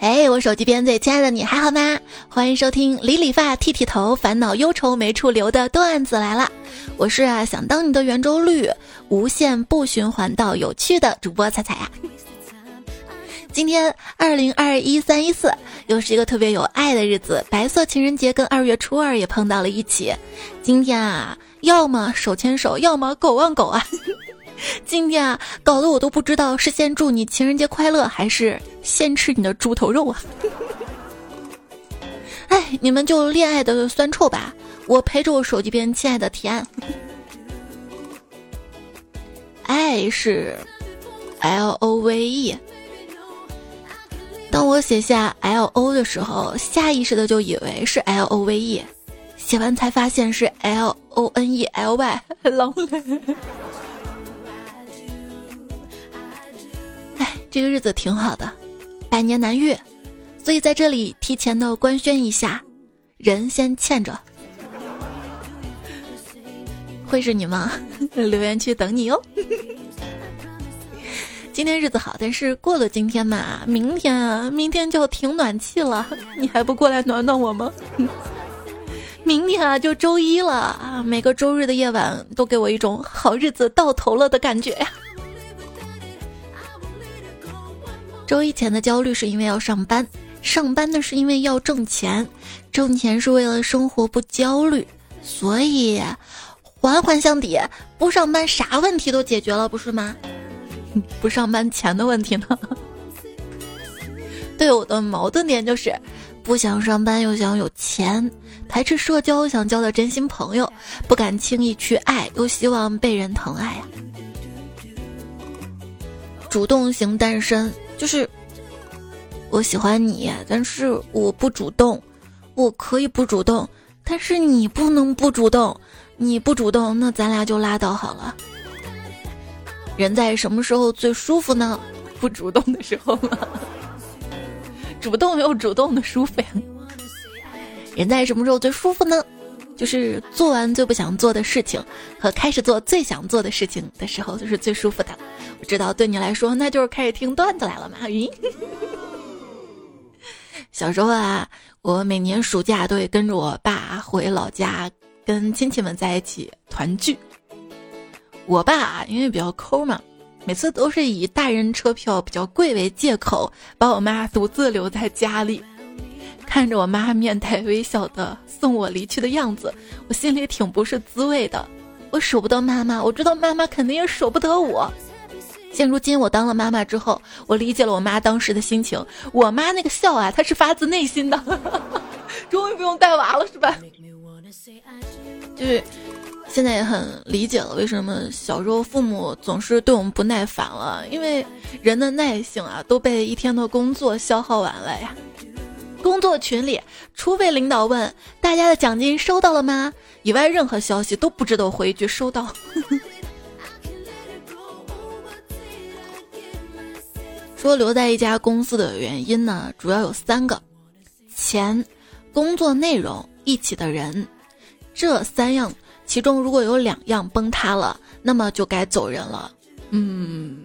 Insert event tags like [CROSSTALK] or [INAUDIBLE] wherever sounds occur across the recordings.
哎，我手机边最亲爱的你还好吗？欢迎收听理理发、剃剃头、烦恼忧愁没处留的段子来了。我是啊，想当你的圆周率，无限不循环到有趣的主播彩彩呀。今天二零二一三一四，又是一个特别有爱的日子，白色情人节跟二月初二也碰到了一起。今天啊，要么手牵手，要么狗望狗啊。[LAUGHS] 今天啊，搞得我都不知道是先祝你情人节快乐，还是先吃你的猪头肉啊！[LAUGHS] 哎，你们就恋爱的酸臭吧，我陪着我手机边亲爱的提案。[LAUGHS] 爱是 L O V E，当我写下 L O 的时候，下意识的就以为是 L O V E，写完才发现是 L O N E L Y，狼狈。这个日子挺好的，百年难遇，所以在这里提前的官宣一下，人先欠着，会是你吗？[LAUGHS] 留言区等你哟。[LAUGHS] 今天日子好，但是过了今天嘛，明天啊，明天就停暖气了，你还不过来暖暖我吗？[LAUGHS] 明天啊，就周一了啊，每个周日的夜晚都给我一种好日子到头了的感觉呀。周一前的焦虑是因为要上班，上班呢是因为要挣钱，挣钱是为了生活不焦虑，所以环环相抵，不上班啥问题都解决了，不是吗？[LAUGHS] 不上班钱的问题呢？[LAUGHS] 对我的矛盾点就是，不想上班又想有钱，排斥社交想交到真心朋友，不敢轻易去爱又希望被人疼爱呀。主动型单身。就是我喜欢你，但是我不主动。我可以不主动，但是你不能不主动。你不主动，那咱俩就拉倒好了。人在什么时候最舒服呢？不主动的时候吗？主动又主动的舒服呀。人在什么时候最舒服呢？就是做完最不想做的事情和开始做最想做的事情的时候，就是最舒服的。我知道对你来说，那就是开始听段子来了嘛。云，[LAUGHS] 小时候啊，我每年暑假都会跟着我爸回老家，跟亲戚们在一起团聚。我爸因为比较抠嘛，每次都是以大人车票比较贵为借口，把我妈独自留在家里。看着我妈面带微笑的送我离去的样子，我心里挺不是滋味的。我舍不得妈妈，我知道妈妈肯定也舍不得我。现如今我当了妈妈之后，我理解了我妈当时的心情。我妈那个笑啊，她是发自内心的。[LAUGHS] 终于不用带娃了，是吧？就是现在也很理解了，为什么小时候父母总是对我们不耐烦了，因为人的耐性啊都被一天的工作消耗完了呀。工作群里，除非领导问大家的奖金收到了吗，以外任何消息都不值得回一句收到。[LAUGHS] 说留在一家公司的原因呢，主要有三个：钱、工作内容、一起的人。这三样其中如果有两样崩塌了，那么就该走人了。嗯，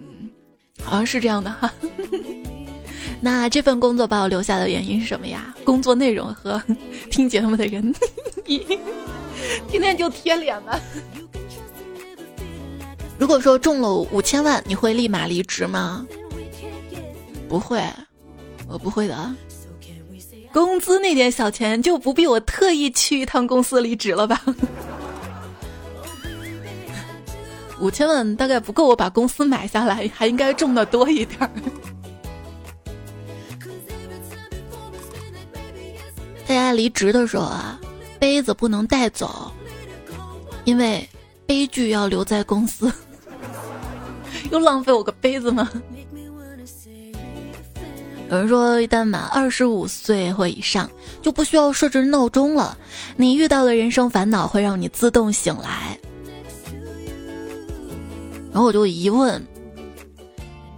好像是这样的哈。那这份工作把我留下的原因是什么呀？工作内容和 [LAUGHS] 听节目的人，天天就贴脸了。如果说中了五千万，你会立马离职吗？不会，我不会的。工资那点小钱就不必我特意去一趟公司离职了吧？五千万大概不够我把公司买下来，还应该中的多一点儿。离职的时候啊，杯子不能带走，因为悲剧要留在公司。[LAUGHS] 又浪费我个杯子吗？有人说，一旦满二十五岁或以上，就不需要设置闹钟了。你遇到的人生烦恼会让你自动醒来。然后我就疑问：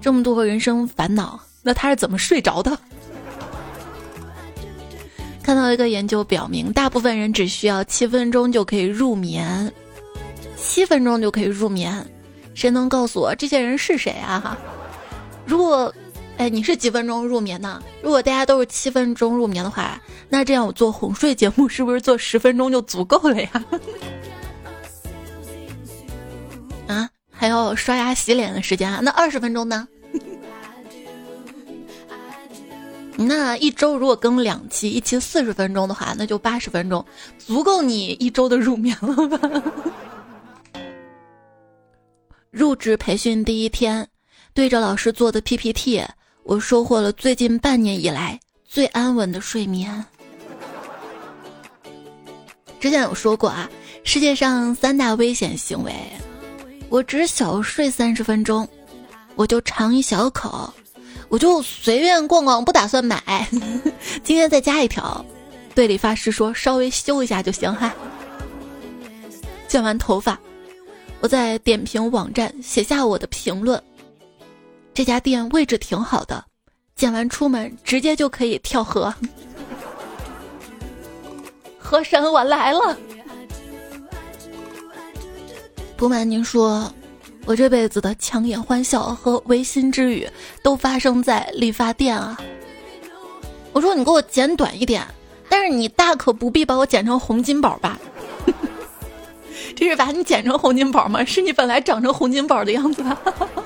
这么多个人生烦恼，那他是怎么睡着的？看到一个研究表明，大部分人只需要七分钟就可以入眠，七分钟就可以入眠。谁能告诉我这些人是谁啊？哈如果哎，你是几分钟入眠呢？如果大家都是七分钟入眠的话，那这样我做哄睡节目是不是做十分钟就足够了呀？[LAUGHS] 啊，还要刷牙洗脸的时间啊？那二十分钟呢？那一周如果更两期，一期四十分钟的话，那就八十分钟，足够你一周的入眠了吧？[LAUGHS] 入职培训第一天，对着老师做的 PPT。我收获了最近半年以来最安稳的睡眠。之前有说过啊，世界上三大危险行为，我只小睡三十分钟，我就尝一小口，我就随便逛逛，不打算买。[LAUGHS] 今天再加一条，对理发师说稍微修一下就行哈。剪完头发，我在点评网站写下我的评论。这家店位置挺好的，剪完出门直接就可以跳河。[LAUGHS] 河神，我来了！不瞒您说，我这辈子的强颜欢笑和违心之语都发生在理发店啊。我说你给我剪短一点，但是你大可不必把我剪成洪金宝吧？[LAUGHS] 这是把你剪成洪金宝吗？是你本来长成洪金宝的样子吧？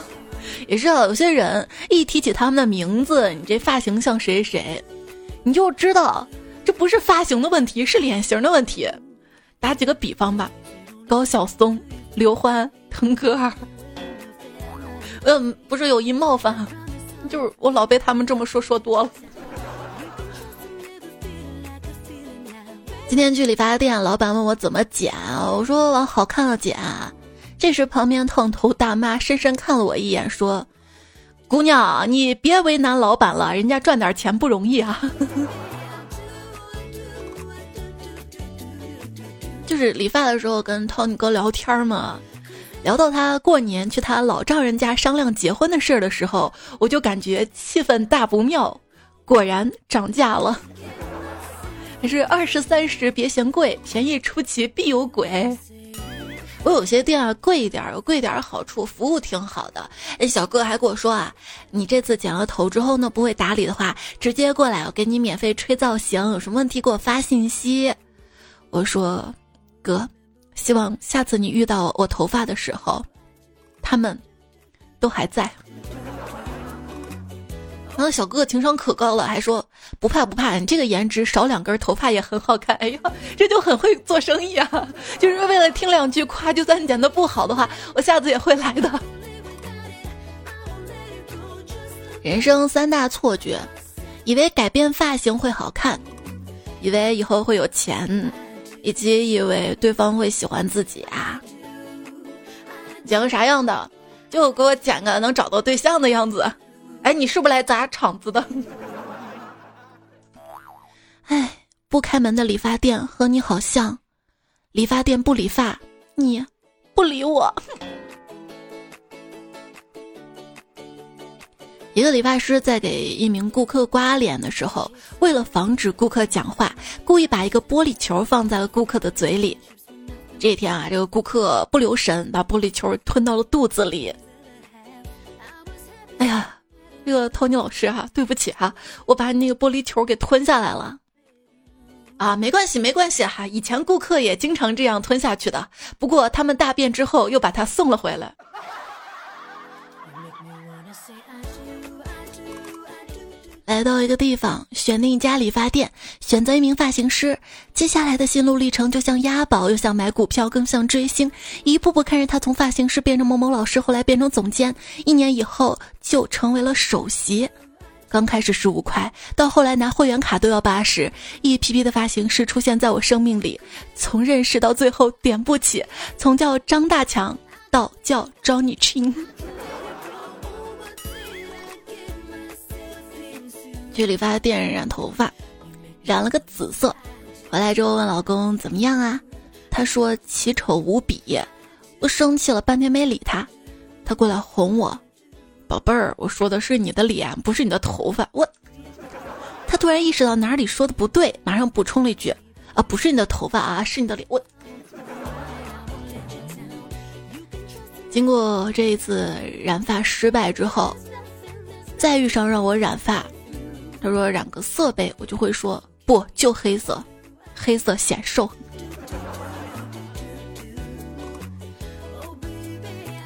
[LAUGHS] 也是啊，有些人一提起他们的名字，你这发型像谁谁，你就知道这不是发型的问题，是脸型的问题。打几个比方吧，高晓松、刘欢、腾格尔，嗯，不是有意冒犯，就是我老被他们这么说说多了。今天去理发店，老板问我怎么剪，我说往好看了剪。这时，旁边烫头大妈深深看了我一眼，说：“姑娘，你别为难老板了，人家赚点钱不容易啊。[LAUGHS] ”就是理发的时候跟 Tony 哥聊天嘛，聊到他过年去他老丈人家商量结婚的事儿的时候，我就感觉气氛大不妙。果然涨价了，还是二十三十别嫌贵，便宜出奇必有鬼。我有些店啊贵一点，有贵点的好处，服务挺好的。哎，小哥还跟我说啊，你这次剪了头之后呢，不会打理的话，直接过来我给你免费吹造型，有什么问题给我发信息。我说，哥，希望下次你遇到我头发的时候，他们都还在。然后小哥哥情商可高了，还说不怕不怕，你这个颜值少两根头发也很好看。哎呀，这就很会做生意啊！[LAUGHS] 就是为了听两句夸，就算剪的不好的话，我下次也会来的。[LAUGHS] 人生三大错觉：以为改变发型会好看，以为以后会有钱，以及以为对方会喜欢自己啊。剪个啥样的？就给我剪个能找到对象的样子。哎，你是不是来砸场子的？[LAUGHS] 哎，不开门的理发店和你好像，理发店不理发，你不理我。一个理发师在给一名顾客刮脸的时候，为了防止顾客讲话，故意把一个玻璃球放在了顾客的嘴里。这天啊，这个顾客不留神把玻璃球吞到了肚子里。哎呀！这个 Tony 老师哈，对不起哈，我把那个玻璃球给吞下来了。啊，没关系，没关系哈，以前顾客也经常这样吞下去的，不过他们大便之后又把它送了回来。来到一个地方，选定一家理发店，选择一名发型师。接下来的心路历程就像押宝，又像买股票，更像追星，一步步看着他从发型师变成某某老师，后来变成总监，一年以后就成为了首席。刚开始十五块，到后来拿会员卡都要八十。一批批的发型师出现在我生命里，从认识到最后点不起，从叫张大强到叫 Johnny Chin。去理发店染头发，染了个紫色，回来之后问老公怎么样啊？他说奇丑无比，我生气了半天没理他，他过来哄我，宝贝儿，我说的是你的脸，不是你的头发。我，他突然意识到哪里说的不对，马上补充了一句啊，不是你的头发啊，是你的脸。我，经过这一次染发失败之后。再遇上让我染发，他说染个色呗，我就会说不，就黑色，黑色显瘦。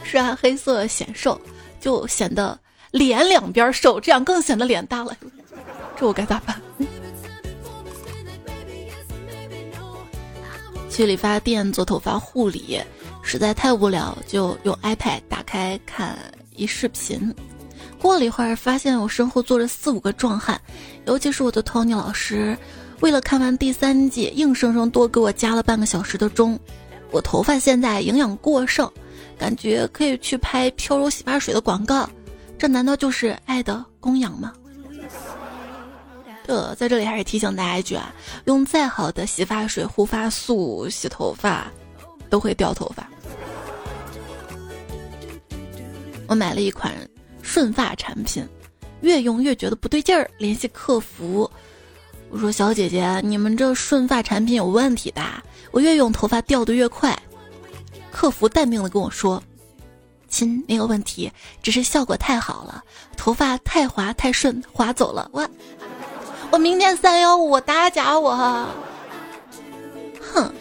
是啊，黑色显瘦，就显得脸两边瘦，这样更显得脸大了。这我该咋办？[LAUGHS] 去理发店做头发护理，实在太无聊，就用 iPad 打开看一视频。过了一会儿，发现我身后坐着四五个壮汉，尤其是我的 Tony 老师，为了看完第三季，硬生生多给我加了半个小时的钟。我头发现在营养过剩。感觉可以去拍飘柔洗发水的广告，这难道就是爱的供养吗？呃在这里还是提醒大家一句啊，用再好的洗发水、护发素洗头发，都会掉头发。我买了一款顺发产品，越用越觉得不对劲儿，联系客服，我说小姐姐，你们这顺发产品有问题吧？我越用头发掉的越快。客服淡定的跟我说：“亲，没有问题，只是效果太好了，头发太滑太顺，滑走了。我，我明天三幺五打假我，哼！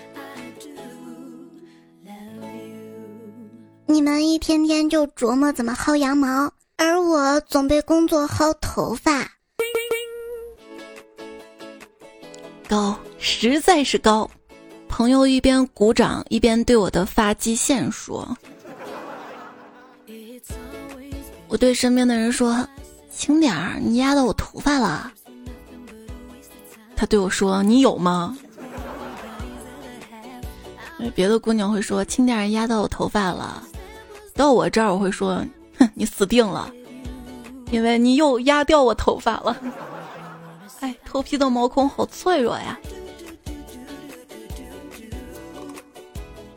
你们一天天就琢磨怎么薅羊毛，而我总被工作薅头发，高，实在是高。”朋友一边鼓掌一边对我的发际线说：“我对身边的人说，轻点儿，你压到我头发了。”他对我说：“你有吗？”别的姑娘会说：“轻点儿，压到我头发了。”到我这儿我会说：“，[LAUGHS] 你死定了，因为你又压掉我头发了。”哎，头皮的毛孔好脆弱呀。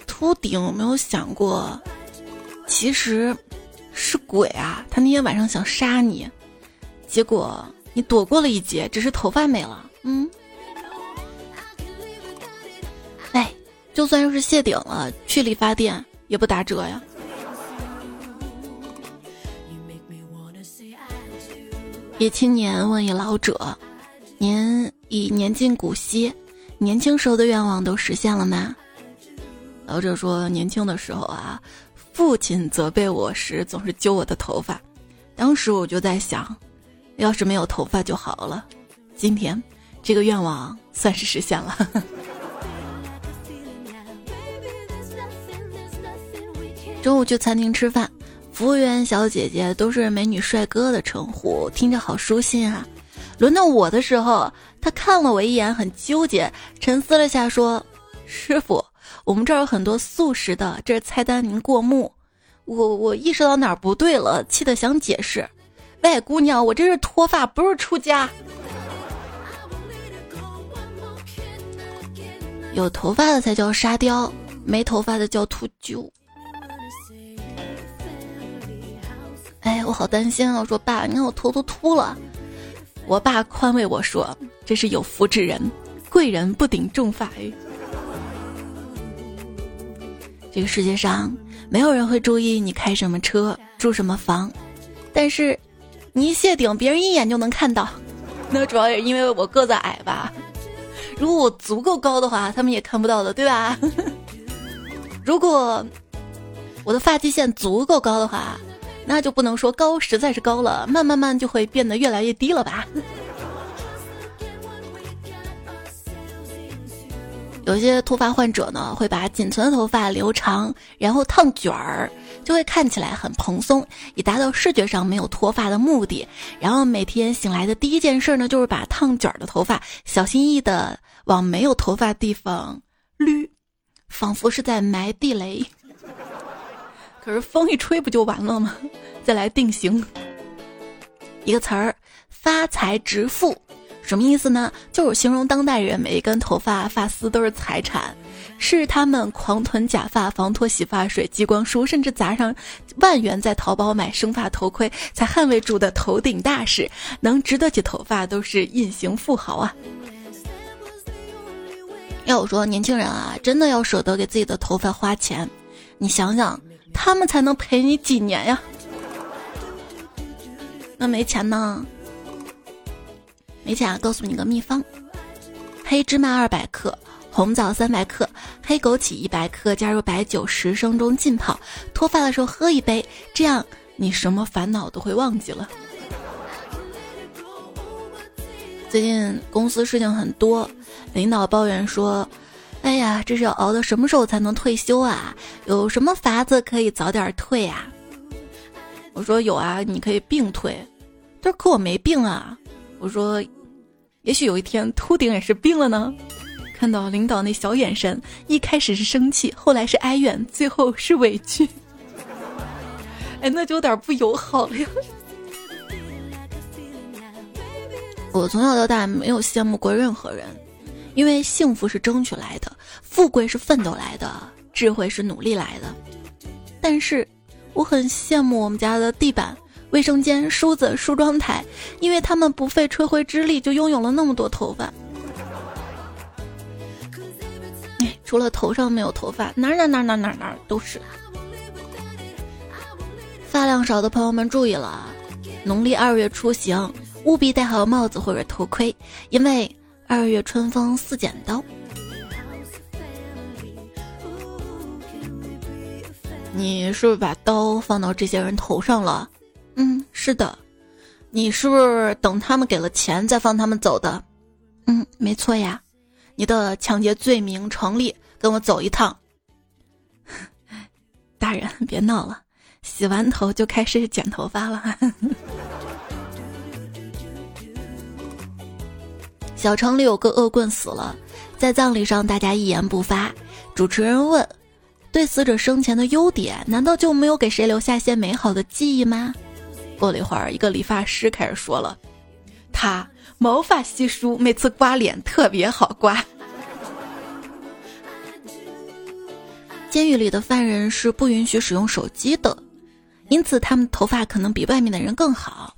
秃顶有没有想过，其实是鬼啊！他那天晚上想杀你，结果你躲过了一劫，只是头发没了。嗯，哎，就算是谢顶了，去理发店也不打折呀。一青年问一老者：“您已年近古稀，年轻时候的愿望都实现了吗？”老者说：“年轻的时候啊，父亲责备我时总是揪我的头发，当时我就在想，要是没有头发就好了。今天这个愿望算是实现了。[LAUGHS] 中午去餐厅吃饭，服务员小姐姐都是美女帅哥的称呼，听着好舒心啊。轮到我的时候，他看了我一眼，很纠结，沉思了下说：师傅。”我们这儿有很多素食的，这是菜单，您过目。我我意识到哪儿不对了，气得想解释。喂，姑娘，我这是脱发，不是出家。有头发的才叫沙雕，没头发的叫秃鹫。哎，我好担心啊！我说爸，你看我头都秃了。我爸宽慰我说：“这是有福之人，贵人不顶重发。”这个世界上没有人会注意你开什么车、住什么房，但是你一谢顶，别人一眼就能看到。那主要也是因为我个子矮吧。如果我足够高的话，他们也看不到的，对吧？[LAUGHS] 如果我的发际线足够高的话，那就不能说高，实在是高了，慢慢慢就会变得越来越低了吧。有些脱发患者呢，会把仅存的头发留长，然后烫卷儿，就会看起来很蓬松，以达到视觉上没有脱发的目的。然后每天醒来的第一件事呢，就是把烫卷儿的头发小心翼翼的往没有头发地方捋，仿佛是在埋地雷。可是风一吹不就完了吗？[LAUGHS] 再来定型，一个词儿：发财致富。什么意思呢？就是形容当代人每一根头发发丝都是财产，是他们狂囤假发、防脱洗发水、激光梳，甚至砸上万元在淘宝买生发头盔才捍卫住的头顶大事。能值得起头发都是隐形富豪啊！要我说，年轻人啊，真的要舍得给自己的头发花钱，你想想，他们才能陪你几年呀？那没钱呢？没钱啊，告诉你个秘方：黑芝麻二百克，红枣三百克，黑枸杞一百克，加入白酒十升中浸泡，脱发的时候喝一杯，这样你什么烦恼都会忘记了。最近公司事情很多，领导抱怨说：“哎呀，这是要熬到什么时候才能退休啊？有什么法子可以早点退啊？”我说：“有啊，你可以病退。”他说：“可我没病啊。”我说：“也许有一天秃顶也是病了呢。”看到领导那小眼神，一开始是生气，后来是哀怨，最后是委屈。哎，那就有点不友好了呀。我从小到大没有羡慕过任何人，因为幸福是争取来的，富贵是奋斗来的，智慧是努力来的。但是，我很羡慕我们家的地板、卫生间、梳子、梳妆台，因为他们不费吹灰之力就拥有了那么多头发。哎，除了头上没有头发，哪哪哪哪哪哪都是。发量少的朋友们注意了，农历二月出行。务必戴好帽子或者头盔，因为二月春风似剪刀。你是不是把刀放到这些人头上了？嗯，是的。你是不是等他们给了钱再放他们走的？嗯，没错呀。你的抢劫罪名成立，跟我走一趟。[LAUGHS] 大人，别闹了，洗完头就开始剪头发了。[LAUGHS] 小城里有个恶棍死了，在葬礼上大家一言不发。主持人问：“对死者生前的优点，难道就没有给谁留下些美好的记忆吗？”过了一会儿，一个理发师开始说了：“他毛发稀疏，每次刮脸特别好刮。”监狱里的犯人是不允许使用手机的，因此他们头发可能比外面的人更好。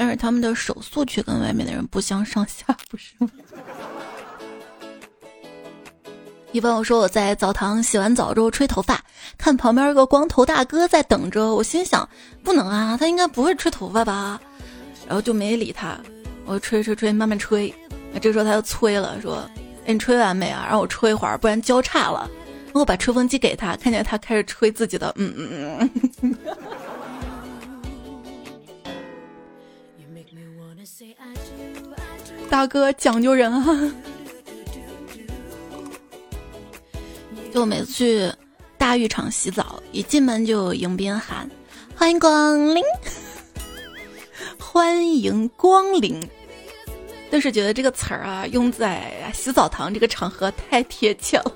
但是他们的手速却跟外面的人不相上下，不是吗？[LAUGHS] 一朋友说我在澡堂洗完澡之后吹头发，看旁边一个光头大哥在等着，我心想不能啊，他应该不会吹头发吧，然后就没理他。我吹吹吹，慢慢吹。这时候他就催了，说：“哎，你吹完没啊？让我吹一会儿，不然交叉了。”我把吹风机给他，看见他开始吹自己的，嗯嗯嗯。大哥讲究人啊！[LAUGHS] 就每次去大浴场洗澡，一进门就迎宾喊：“欢迎光临，[LAUGHS] 欢迎光临。”但是觉得这个词儿啊，用在洗澡堂这个场合太贴切了。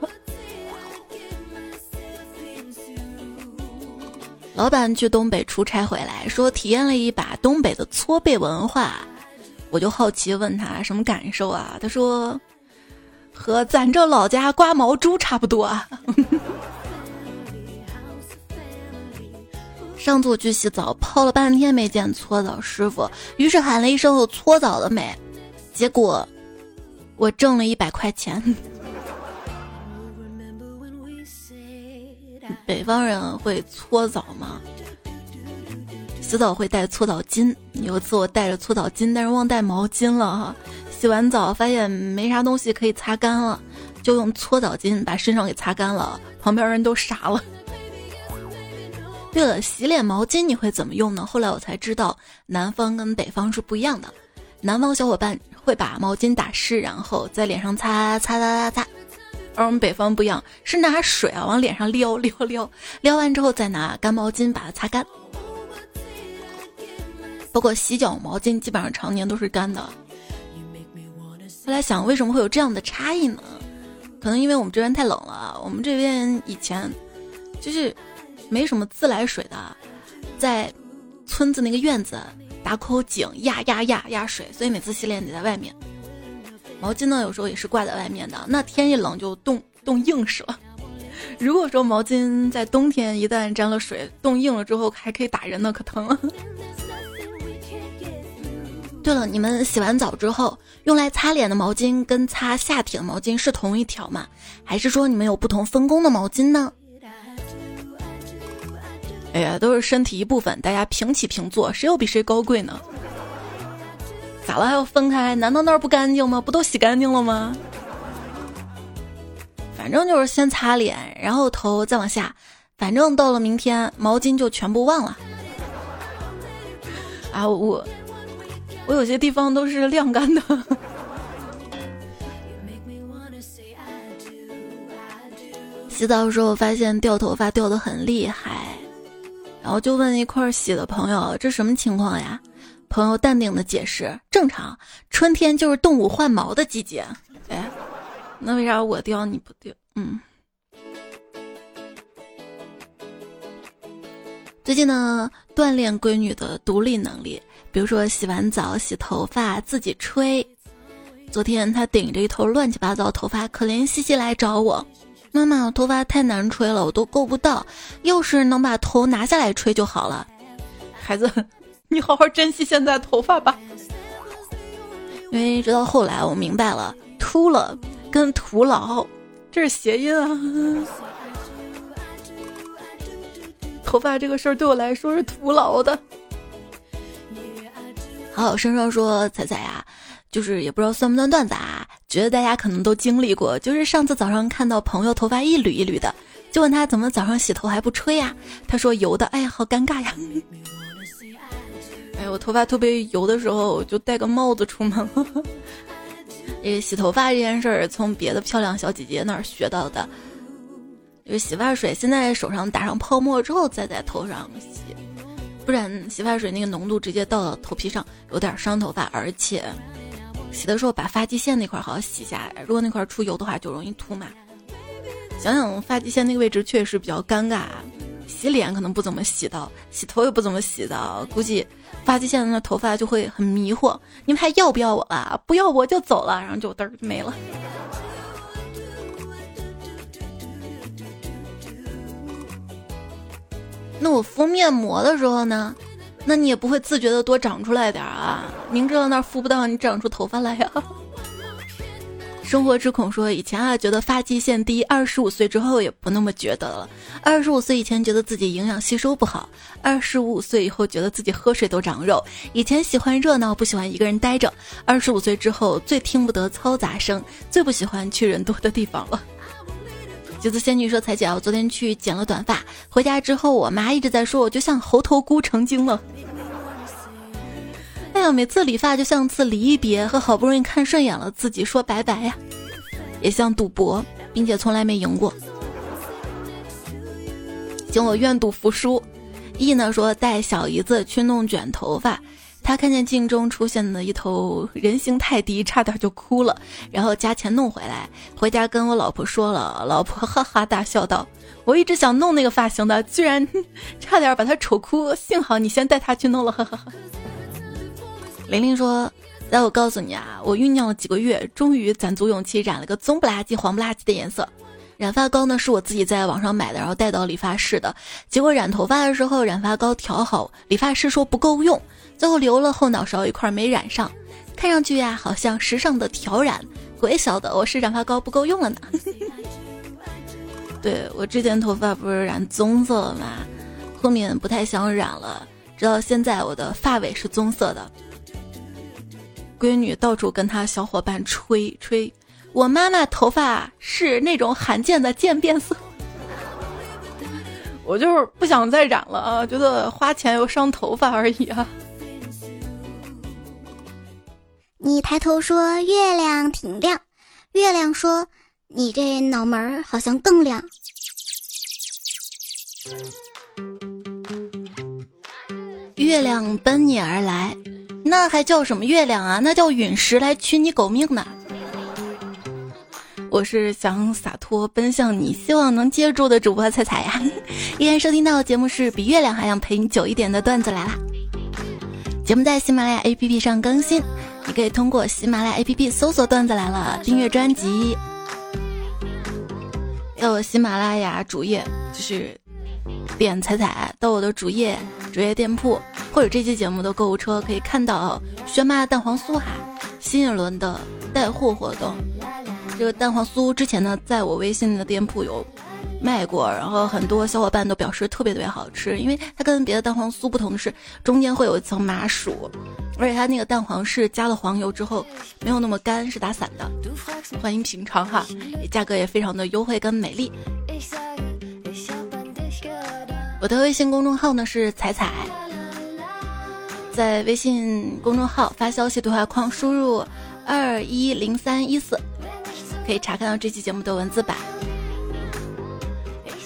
老板去东北出差回来，说体验了一把东北的搓背文化。我就好奇问他什么感受啊？他说，和咱这老家刮毛猪差不多啊。[LAUGHS] 上次我去洗澡，泡了半天没见搓澡师傅，于是喊了一声“我搓澡了没”，结果我挣了一百块钱。北方人会搓澡吗？洗澡会带搓澡巾，有一次我带着搓澡巾，但是忘带毛巾了哈。洗完澡发现没啥东西可以擦干了，就用搓澡巾把身上给擦干了。旁边人都傻了。对了，洗脸毛巾你会怎么用呢？后来我才知道，南方跟北方是不一样的。南方小伙伴会把毛巾打湿，然后在脸上擦擦擦擦擦，而我们北方不一样，是拿水啊往脸上撩撩撩，撩完之后再拿干毛巾把它擦干。包括洗脚毛巾，基本上常年都是干的。后来想，为什么会有这样的差异呢？可能因为我们这边太冷了。我们这边以前就是没什么自来水的，在村子那个院子打口井压压压压水，所以每次洗脸得在外面。毛巾呢，有时候也是挂在外面的。那天一冷就冻冻硬实了。[LAUGHS] 如果说毛巾在冬天一旦沾了水，冻硬了之后还可以打人呢，可疼了。对了，你们洗完澡之后用来擦脸的毛巾跟擦下体的毛巾是同一条吗？还是说你们有不同分工的毛巾呢？哎呀，都是身体一部分，大家平起平坐，谁又比谁高贵呢？咋了还要分开？难道那儿不干净吗？不都洗干净了吗？反正就是先擦脸，然后头再往下，反正到了明天毛巾就全部忘了。啊，我我有些地方都是晾干的。洗澡的时候发现掉头发掉的很厉害，然后就问一块洗的朋友：“这什么情况呀？”朋友淡定的解释：“正常，春天就是动物换毛的季节。”哎，那为啥我掉你不掉？嗯。最近呢，锻炼闺女的独立能力，比如说洗完澡洗头发自己吹。昨天她顶着一头乱七八糟头发，可怜兮兮来找我。妈妈，我头发太难吹了，我都够不到。要是能把头拿下来吹就好了。孩子，你好好珍惜现在头发吧。因为直到后来我明白了，秃了跟徒劳这是谐音啊。头发这个事儿对我来说是徒劳的。[LAUGHS] 好好声声说彩彩呀。就是也不知道算不算段子啊？觉得大家可能都经历过。就是上次早上看到朋友头发一缕一缕的，就问他怎么早上洗头还不吹呀？他说油的。哎呀，好尴尬呀！哎，我头发特别油的时候，我就戴个帽子出门了。[LAUGHS] 为洗头发这件事儿，从别的漂亮小姐姐那儿学到的。就是洗发水，现在手上打上泡沫之后再在头上洗，不然洗发水那个浓度直接到了头皮上，有点伤头发，而且。洗的时候把发际线那块好好洗下来，如果那块出油的话就容易秃嘛。想想发际线那个位置确实比较尴尬，洗脸可能不怎么洗到，洗头也不怎么洗到，估计发际线的那头发就会很迷惑。你们还要不要我啊？不要我就走了，然后就嘚儿没了。那我敷面膜的时候呢？那你也不会自觉的多长出来点啊？明知道那儿敷不到，你长出头发来呀？生活之恐说，以前啊觉得发际线低，二十五岁之后也不那么觉得了。二十五岁以前觉得自己营养吸收不好，二十五岁以后觉得自己喝水都长肉。以前喜欢热闹，不喜欢一个人待着。二十五岁之后最听不得嘈杂声，最不喜欢去人多的地方了。橘子仙女说：“彩姐，我昨天去剪了短发，回家之后，我妈一直在说我就像猴头菇成精了。哎呀，每次理发就像次离别，和好不容易看顺眼了自己说拜拜呀，也像赌博，并且从来没赢过。请我愿赌服输。E 呢说带小姨子去弄卷头发。”他看见镜中出现的一头人形泰迪，差点就哭了，然后加钱弄回来，回家跟我老婆说了，老婆哈哈大笑道：“我一直想弄那个发型的，居然差点把他丑哭，幸好你先带他去弄了。”哈哈哈。[LAUGHS] 玲玲说：“来，我告诉你啊，我酝酿了几个月，终于攒足勇气染了个棕不拉几、黄不拉几的颜色。染发膏呢是我自己在网上买的，然后带到理发室的，结果染头发的时候染发膏调好，理发师说不够用。”最后留了后脑勺一块没染上，看上去呀好像时尚的挑染，鬼晓得我是染发膏不够用了呢。[LAUGHS] 对我之前头发不是染棕色了吗？后面不太想染了，直到现在我的发尾是棕色的。闺女到处跟她小伙伴吹吹，我妈妈头发是那种罕见的渐变色。[LAUGHS] 我就是不想再染了啊，觉得花钱又伤头发而已啊。你抬头说月亮挺亮，月亮说你这脑门儿好像更亮。月亮奔你而来，那还叫什么月亮啊？那叫陨石来取你狗命呢！我是想洒脱奔向你，希望能接住的主播彩彩呀。[LAUGHS] 依然收听到的节目是比月亮还想陪你久一点的段子来啦。节目在喜马拉雅 APP 上更新。可以通过喜马拉雅 APP 搜索“段子来了”，订阅专辑。到喜马拉雅主页，就是点彩彩到我的主页主页店铺，或者这期节目的购物车，可以看到轩妈的蛋黄酥哈新一轮的带货活动。这个蛋黄酥之前呢，在我微信的店铺有卖过，然后很多小伙伴都表示特别特别好吃，因为它跟别的蛋黄酥不同的是，中间会有一层麻薯，而且它那个蛋黄是加了黄油之后没有那么干，是打散的。欢迎品尝哈，价格也非常的优惠跟美丽。我的微信公众号呢是彩彩，在微信公众号发消息对话框输入二一零三一四，可以查看到这期节目的文字版。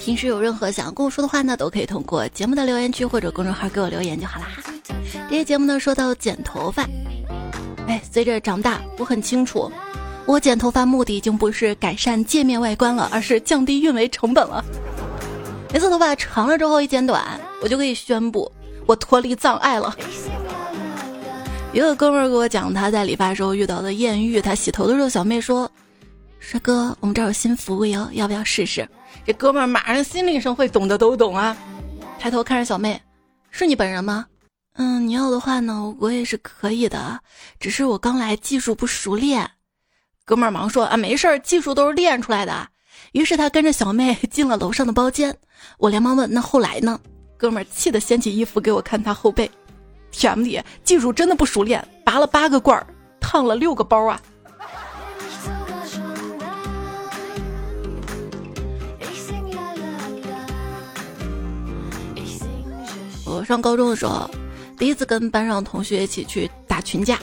平时有任何想要跟我说的话呢，都可以通过节目的留言区或者公众号给我留言就好啦。这些节目呢说到剪头发，哎，随着长大，我很清楚，我剪头发目的已经不是改善界面外观了，而是降低运维成本了。每次头发长了之后一剪短，我就可以宣布我脱离障碍了。一个哥们儿给我讲他在理发时候遇到的艳遇，他洗头的时候，小妹说：“帅哥，我们这儿有新服务哟，要不要试试？”这哥们儿马上心领神会，懂的都懂啊。抬头看着小妹：“是你本人吗？”“嗯，你要的话呢，我也是可以的，只是我刚来，技术不熟练。”哥们儿忙说：“啊，没事儿，技术都是练出来的。”于是他跟着小妹进了楼上的包间，我连忙问：“那后来呢？”哥们儿气得掀起衣服给我看他后背，天里技术真的不熟练，拔了八个罐儿，烫了六个包啊！我上高中的时候，第一次跟班上同学一起去打群架，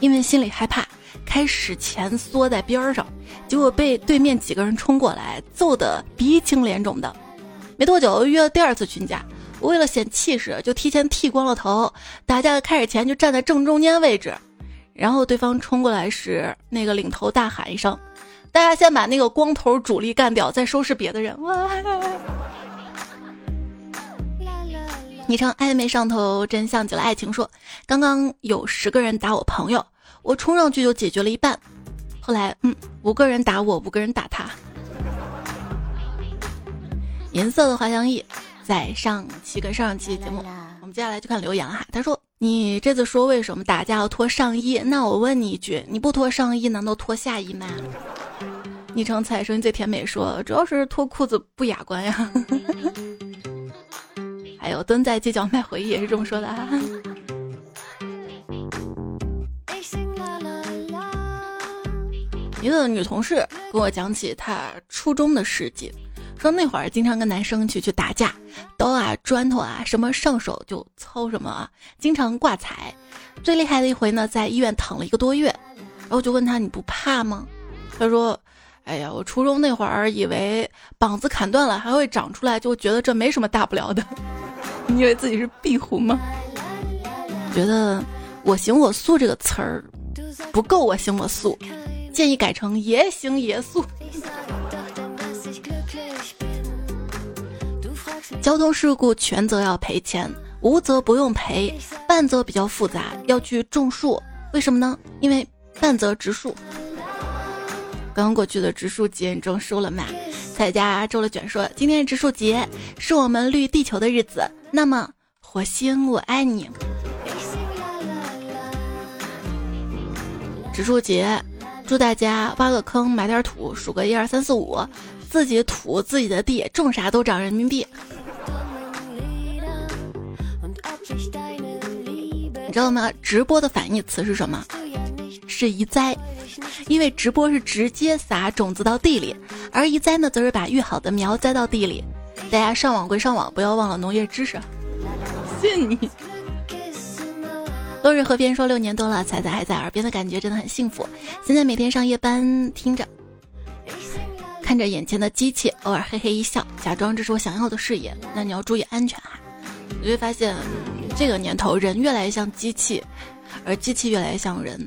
因为心里害怕。开始前缩在边上，结果被对面几个人冲过来，揍得鼻青脸肿的。没多久约了第二次群架，我为了显气势，就提前剃光了头。打架开始前就站在正中间位置，然后对方冲过来时，那个领头大喊一声：“大家先把那个光头主力干掉，再收拾别的人。”哇！昵称暧昧上头，真像极了爱情。说刚刚有十个人打我朋友。我冲上去就解决了一半，后来，嗯，五个人打我，五个人打他。银色的滑翔翼，在上期跟上期节目，我们接下来就看留言哈。他说：“你这次说为什么打架要脱上衣？那我问你一句，你不脱上衣，难道脱下衣吗？”昵称彩声音最甜美说：“主要是脱裤子不雅观呀。”蹲在街角卖回忆也是这么说的啊。一个女同事跟我讲起她初中的事迹，说那会儿经常跟男生一起去打架，刀啊、砖头啊，什么上手就操什么啊，经常挂彩。最厉害的一回呢，在医院躺了一个多月，然后就问他你不怕吗？他说：“哎呀，我初中那会儿以为膀子砍断了还会长出来，就觉得这没什么大不了的。[LAUGHS] 你以为自己是壁虎吗？觉得我行我素这个词儿不够我行我素。”建议改成爷行爷素。交通事故全责要赔钱，无责不用赔，半责比较复杂，要去种树。为什么呢？因为半泽植树。刚过去的植树节，你种树了吗？彩家皱了卷说：“今天是植树节，是我们绿地球的日子。那么，火星，我爱你。”植树节。祝大家挖个坑，埋点土，数个一二三四五，自己土自己的地，种啥都涨人民币。你知道吗？直播的反义词是什么？是移栽，因为直播是直接撒种子到地里，而移栽呢，则是把育好的苗栽到地里。大家上网归上网，不要忘了农业知识。信你。落日河边说六年多了，彩彩还在耳边的感觉真的很幸福。现在每天上夜班，听着，看着眼前的机器，偶尔嘿嘿一笑，假装这是我想要的事业。那你要注意安全哈。你会发现，这个年头人越来越像机器，而机器越来越像人。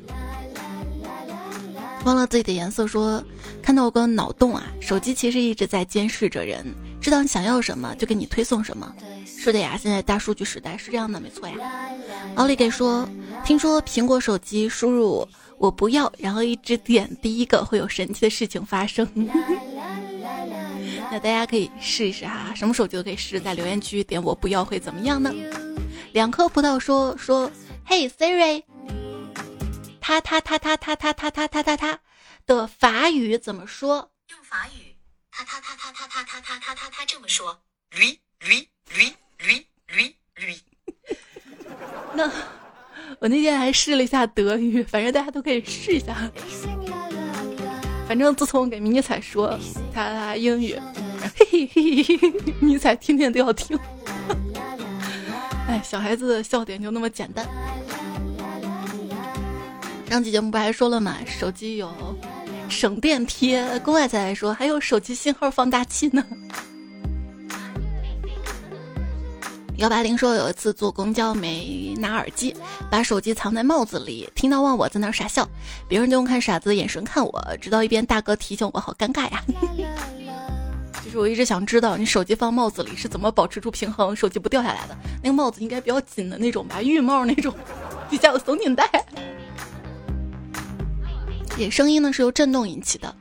忘了自己的颜色说，看到我个脑洞啊！手机其实一直在监视着人，知道你想要什么就给你推送什么。是的呀，现在大数据时代是这样的，没错呀。奥利给说，听说苹果手机输入“我不要”，然后一直点第一个会有神奇的事情发生。[LAUGHS] 那大家可以试一试哈，什么手机都可以试，在留言区点“我不要”会怎么样呢？两颗葡萄说说，嘿 Siri。他他他他他他他他他他他的法语怎么说？用法语，他他他他他他他他他他他这么说，驴驴驴驴驴驴。那我那天还试了一下德语，反正大家都可以试一下。反正自从我给迷彩说他他英语，嘿嘿嘿嘿嘿，迷彩天天都要听。[LAUGHS] 哎，小孩子的笑点就那么简单。上期节目不还说了吗？手机有省电贴，公外才来说还有手机信号放大器呢。幺八零说有一次坐公交没拿耳机，把手机藏在帽子里，听到忘我在那傻笑，别人就用看傻子的眼神看我，直到一边大哥提醒我，好尴尬呀。其 [LAUGHS] 实我一直想知道，你手机放帽子里是怎么保持住平衡，手机不掉下来的？那个帽子应该比较紧的那种吧，浴帽那种，底下有松紧带。也声音呢是由震动引起的，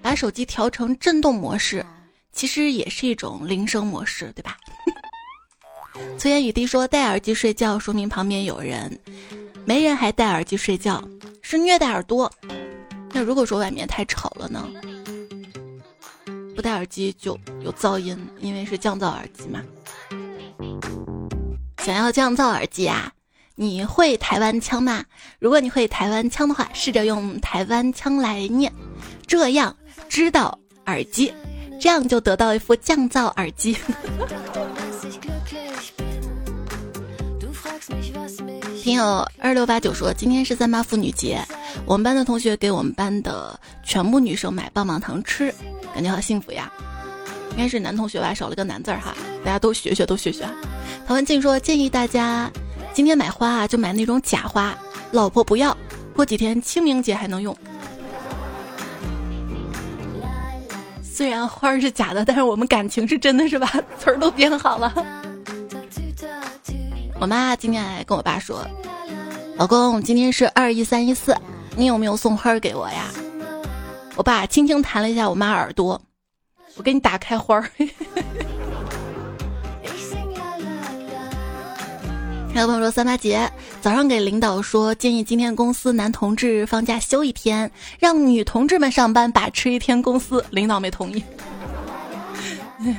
把手机调成震动模式，其实也是一种铃声模式，对吧？[LAUGHS] 粗言雨滴说：“戴耳机睡觉，说明旁边有人；没人还戴耳机睡觉，是虐待耳朵。那如果说外面太吵了呢？不戴耳机就有噪音，因为是降噪耳机嘛。想要降噪耳机啊？你会台湾腔吗？如果你会台湾腔的话，试着用台湾腔来念，这样知道耳机，这样就得到一副降噪耳机。”听友二六八九说，今天是三八妇女节，我们班的同学给我们班的全部女生买棒棒糖吃，感觉好幸福呀。应该是男同学吧，少了个男字儿哈，大家都学学，都学学。陶文静说，建议大家今天买花啊，就买那种假花，老婆不要，过几天清明节还能用。虽然花是假的，但是我们感情是真的，是吧？[LAUGHS] 词儿都编好了。我妈今天还跟我爸说：“老公，今天是二一三一四，你有没有送花给我呀？”我爸轻轻弹了一下我妈耳朵：“我给你打开花儿。”还有朋友说三八节早上给领导说，建议今天公司男同志放假休一天，让女同志们上班把持一天公司，领导没同意。[LAUGHS] 哎呀。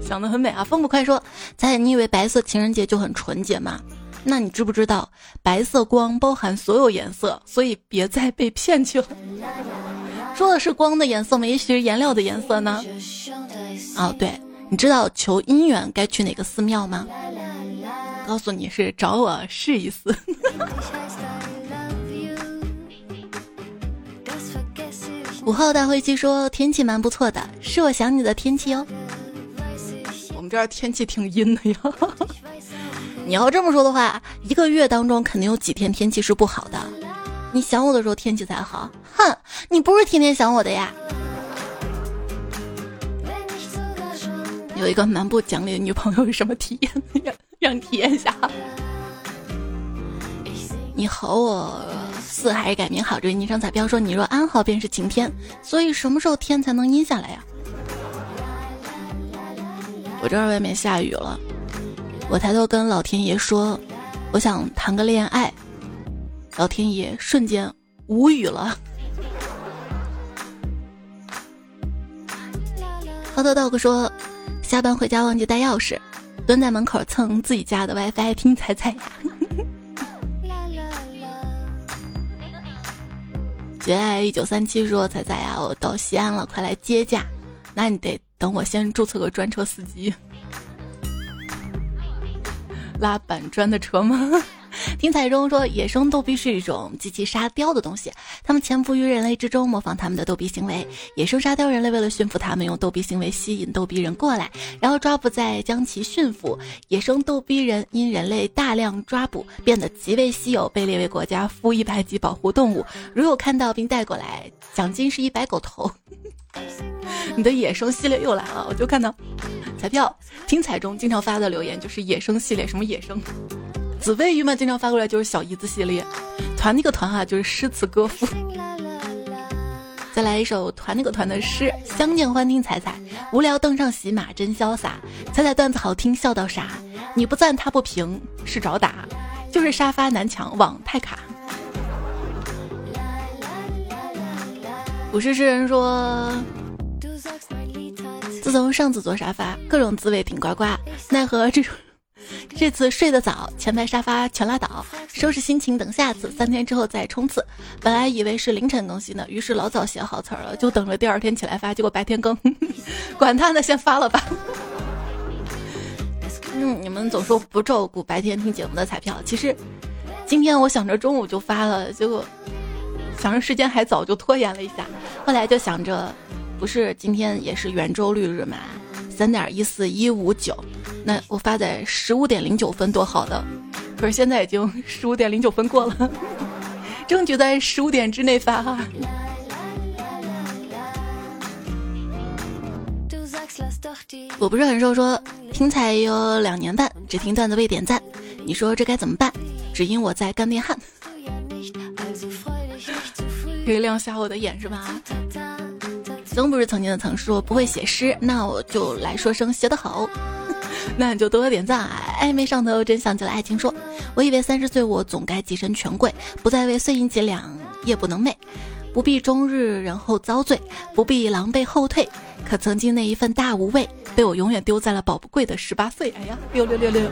想得很美啊！风不快说：“仔，你以为白色情人节就很纯洁吗？那你知不知道白色光包含所有颜色，所以别再被骗去了。[LAUGHS] 说的是光的颜色吗？也许是颜料的颜色呢？哦，对，你知道求姻缘该去哪个寺庙吗？告诉你是找我试一试。[LAUGHS] 午后大灰鸡说天气蛮不错的，是我想你的天气哦。我们这儿天气挺阴的呀。[LAUGHS] 你要这么说的话，一个月当中肯定有几天天气是不好的。你想我的时候天气才好。哼，你不是天天想我的呀？[LAUGHS] 有一个蛮不讲理的女朋友，是什么体验？让你体验一下。[LAUGHS] 你和我四海改名好，这位昵称彩票说：“你若安好，便是晴天。”所以什么时候天才能阴下来呀？我这儿外面下雨了，我抬头跟老天爷说：“我想谈个恋爱。”老天爷瞬间无语了。好的道哥说：“下班回家忘记带钥匙，蹲在门口蹭自己家的 WiFi 听彩彩呀。[LAUGHS] ”绝爱一九三七说：“彩彩呀，我到西安了，快来接驾。”那你得。等我先注册个专车司机，拉板砖的车吗？听彩中说，野生逗比是一种极其沙雕的东西，他们潜伏于人类之中，模仿他们的逗逼行为。野生沙雕人类为了驯服他们，用逗逼行为吸引逗逼人过来，然后抓捕再将其驯服。野生逗逼人因人类大量抓捕，变得极为稀有，被列为国家负一 [LAUGHS] 百级保护动物。如有看到并带过来，奖金是一百狗头。你的野生系列又来了，我就看到彩票听彩中经常发的留言就是野生系列，什么野生紫薇鱼嘛，经常发过来就是小姨子系列，团那个团啊就是诗词歌赋。[LAUGHS] 再来一首团那个团的诗，相见欢听彩彩，无聊登上喜马真潇洒，彩彩段子好听笑到傻，你不赞他不评是找打，就是沙发难抢网太卡。古诗诗人说。自从上次坐沙发，各种滋味顶呱呱，奈何这种这次睡得早，前排沙发全拉倒，收拾心情等下次，三天之后再冲刺。本来以为是凌晨更新的，于是老早写好词儿了，就等着第二天起来发，结果白天更，[LAUGHS] 管他呢，先发了吧。嗯，你们总说不照顾白天听节目的彩票，其实今天我想着中午就发了，结果想着时间还早，就拖延了一下。后来就想着，不是今天也是圆周率日嘛，三点一四一五九，那我发在十五点零九分多好的，可是现在已经十五点零九分过了，[LAUGHS] 争取在十五点之内发哈。我不是很瘦，说听才有两年半，只听段子未点赞，你说这该怎么办？只因我在干电焊，可以亮瞎我的眼是吧？曾不是曾经的曾说不会写诗，那我就来说声写得好，那你就多多点赞啊。暧昧上头真想起了爱情，说我以为三十岁我总该跻身权贵，不再为碎银几两夜不能寐，不必终日人后遭罪，不必狼狈后退。可曾经那一份大无畏，被我永远丢在了宝不贵的十八岁。哎呀，六六六六！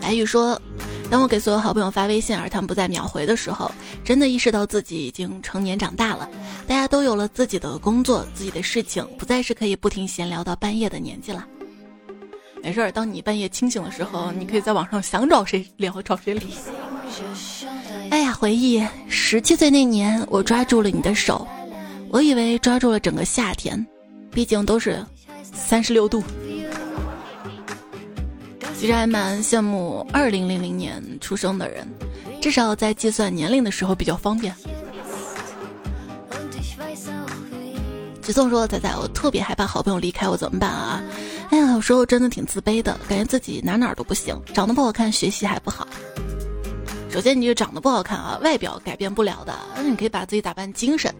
白宇说：“当我给所有好朋友发微信，而他们不再秒回的时候，真的意识到自己已经成年长大了。大家都有了自己的工作、自己的事情，不再是可以不停闲聊到半夜的年纪了。没事儿，当你半夜清醒的时候，你可以在网上想找谁聊找谁聊。哎呀，回忆十七岁那年，我抓住了你的手。”我以为抓住了整个夏天，毕竟都是三十六度。其实还蛮羡慕二零零零年出生的人，至少在计算年龄的时候比较方便。直送说：“仔仔，我特别害怕好朋友离开我，怎么办啊？哎呀，有时候真的挺自卑的，感觉自己哪哪都不行，长得不好看，学习还不好。首先，你这长得不好看啊，外表改变不了的，那你可以把自己打扮精神。”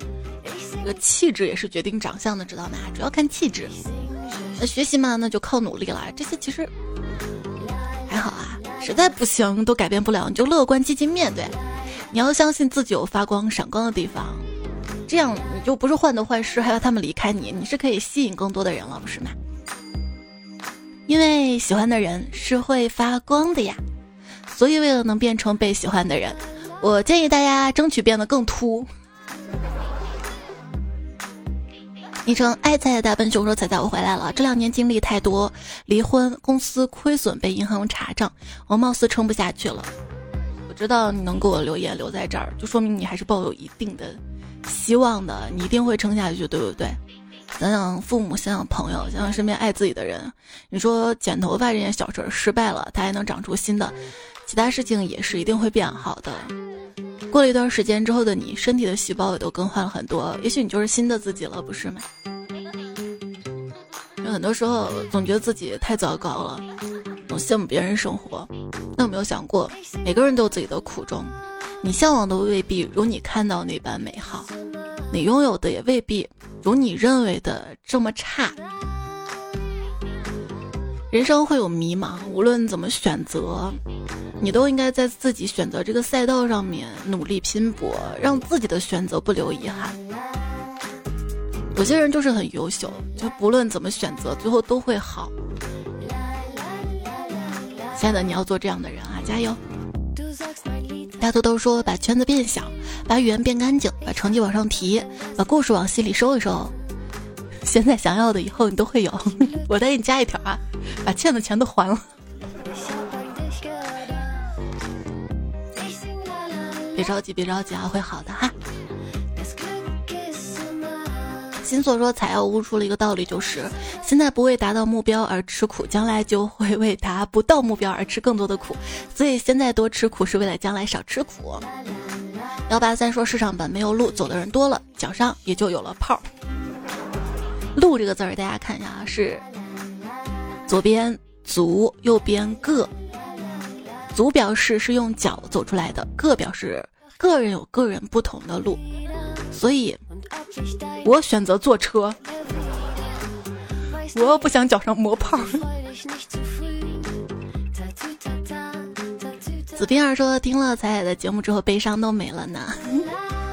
这个气质也是决定长相的，知道吗？主要看气质。那学习嘛，那就靠努力了。这些其实好啊，实在不行都改变不了，你就乐观积极面对。你要相信自己有发光闪光的地方，这样你就不是患得患失，害怕他们离开你，你是可以吸引更多的人了，不是吗？因为喜欢的人是会发光的呀，所以为了能变成被喜欢的人，我建议大家争取变得更秃。昵称爱菜的大笨熊说：“彩彩，我回来了。这两年经历太多，离婚、公司亏损、被银行查账，我貌似撑不下去了。我知道你能给我留言留在这儿，就说明你还是抱有一定的希望的。你一定会撑下去，对不对？想想父母，想想朋友，想想身边爱自己的人。你说剪头发这件小事失败了，它还能长出新的，其他事情也是一定会变好的。”过了一段时间之后的你，身体的细胞也都更换了很多，也许你就是新的自己了，不是吗？有很多时候总觉得自己太糟糕了，总羡慕别人生活，那有没有想过，每个人都有自己的苦衷，你向往的未必如你看到那般美好，你拥有的也未必如你认为的这么差。人生会有迷茫，无论怎么选择，你都应该在自己选择这个赛道上面努力拼搏，让自己的选择不留遗憾。有些人就是很优秀，就不论怎么选择，最后都会好。亲爱的，你要做这样的人啊，加油！大头都说把圈子变小，把语言变干净，把成绩往上提，把故事往心里收一收。现在想要的，以后你都会有。[LAUGHS] 我再给你加一条啊，把欠的钱都还了。别着急，别着急啊，会好的哈。新所说，采药悟出了一个道理，就是现在不为达到目标而吃苦，将来就会为达不到目标而吃更多的苦。所以现在多吃苦，是为了将来少吃苦。幺八三说，市场本没有路，走的人多了，脚上也就有了泡。路这个字儿，大家看一下啊，是左边足，右边个。足表示是用脚走出来的，个表示个人有个人不同的路。所以，我选择坐车。我不想脚上磨泡。子斌儿说，听了彩彩的节目之后，悲伤都没了呢。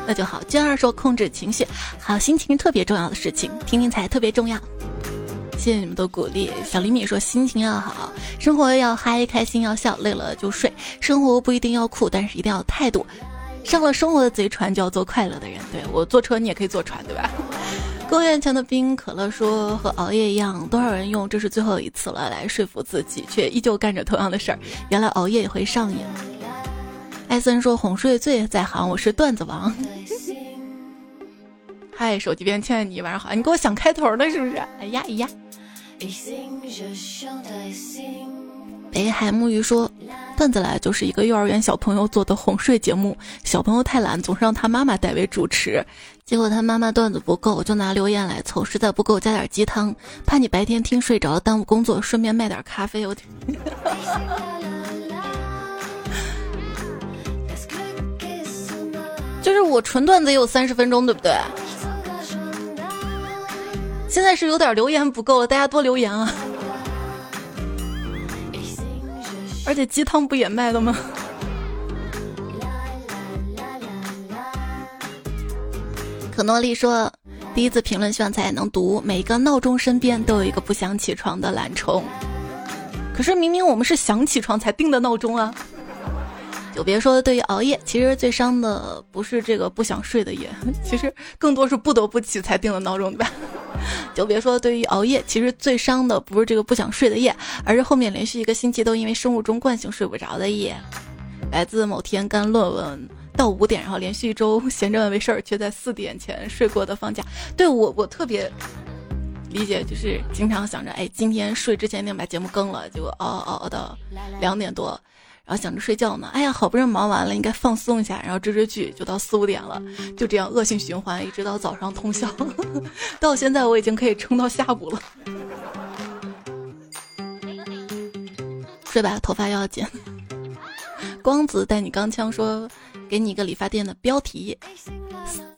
那就好。娟儿说控制情绪，好心情特别重要的事情，听听才特别重要。谢谢你们的鼓励。小李米说心情要好，生活要嗨，开心要笑，累了就睡。生活不一定要酷，但是一定要态度。上了生活的贼船，就要做快乐的人。对我坐车，你也可以坐船，对吧？公园前的冰可乐说和熬夜一样，多少人用这是最后一次了来说服自己，却依旧干着同样的事儿。原来熬夜也会上瘾。艾森说哄睡最在行，我是段子王。[LAUGHS] 嗨，手机边亲爱的你晚上好，你给我想开头的是不是？哎呀哎呀。北海木鱼说，段子来就是一个幼儿园小朋友做的哄睡节目，小朋友太懒，总是让他妈妈代为主持，结果他妈妈段子不够，就拿留言来凑，实在不够加点鸡汤，怕你白天听睡着耽误工作，顺便卖点咖啡。我 [LAUGHS] 就是我纯段子也有三十分钟，对不对？现在是有点留言不够了，大家多留言啊！而且鸡汤不也卖了吗？可诺丽说，第一次评论希望才能读。每个闹钟身边都有一个不想起床的懒虫，可是明明我们是想起床才定的闹钟啊！就别说对于熬夜，其实最伤的不是这个不想睡的夜，其实更多是不得不起才定的闹钟，对吧？[LAUGHS] 就别说对于熬夜，其实最伤的不是这个不想睡的夜，而是后面连续一个星期都因为生物钟惯性睡不着的夜。来自某天干论文到五点，然后连续一周闲着没事儿，却在四点前睡过的放假。对我，我特别理解，就是经常想着，哎，今天睡之前一定把节目更了，结果熬熬熬到两点多。然后想着睡觉呢，哎呀，好不容易忙完了，应该放松一下，然后追追剧，就到四五点了，就这样恶性循环，一直到早上通宵。[LAUGHS] 到现在我已经可以撑到下午了。睡吧，头发要剪。光子带你钢枪说，给你一个理发店的标题：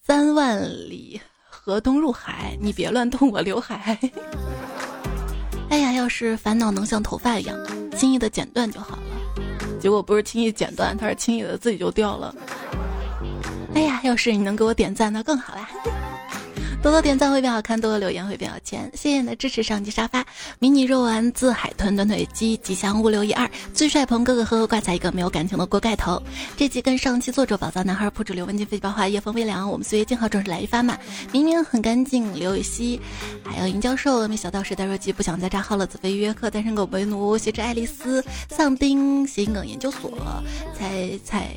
三万里河东入海，你别乱动我刘海。[LAUGHS] 哎呀，要是烦恼能像头发一样轻易的剪断就好了。如果不是轻易剪断，它是轻易的自己就掉了。哎呀，要是你能给我点赞，那更好啦。多多点赞会变好看，多多留言会变有钱。谢谢你的支持，上期沙发迷你肉丸子海豚短腿鸡吉祥物六一二最帅鹏哥哥呵呵挂彩一个没有感情的锅盖头。这期跟上期作者宝藏男孩不止刘文静飞机爆花夜风微凉，我们岁月静好准是来一发嘛？明明很干净，刘禹锡，还有尹教授峨眉小道士戴若吉不想再扎号了，子非约克单身狗为奴，携之爱丽丝丧丁谐音梗研究所彩彩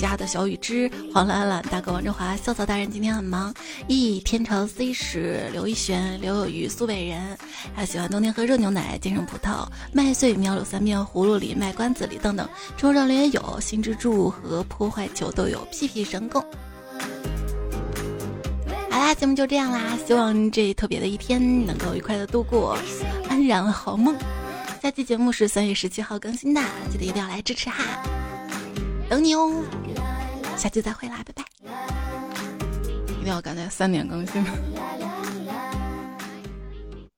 家的小雨之黄懒懒大哥王振华校草大人今天很忙，一天成 C 十刘一璇、刘有余、苏北人，还有喜欢冬天喝热牛奶、金生葡萄、麦穗、苗柳三面、葫芦里卖关子里等等，冲上联也有新之助和破坏球都有屁屁神功。好啦，节目就这样啦，希望这特别的一天能够愉快的度过，安然好梦。下期节目是三月十七号更新的，记得一定要来支持哈，等你哦。下期再会啦，拜拜。一定要赶在三点更新。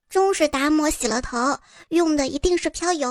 中式达摩洗了头，用的一定是飘油。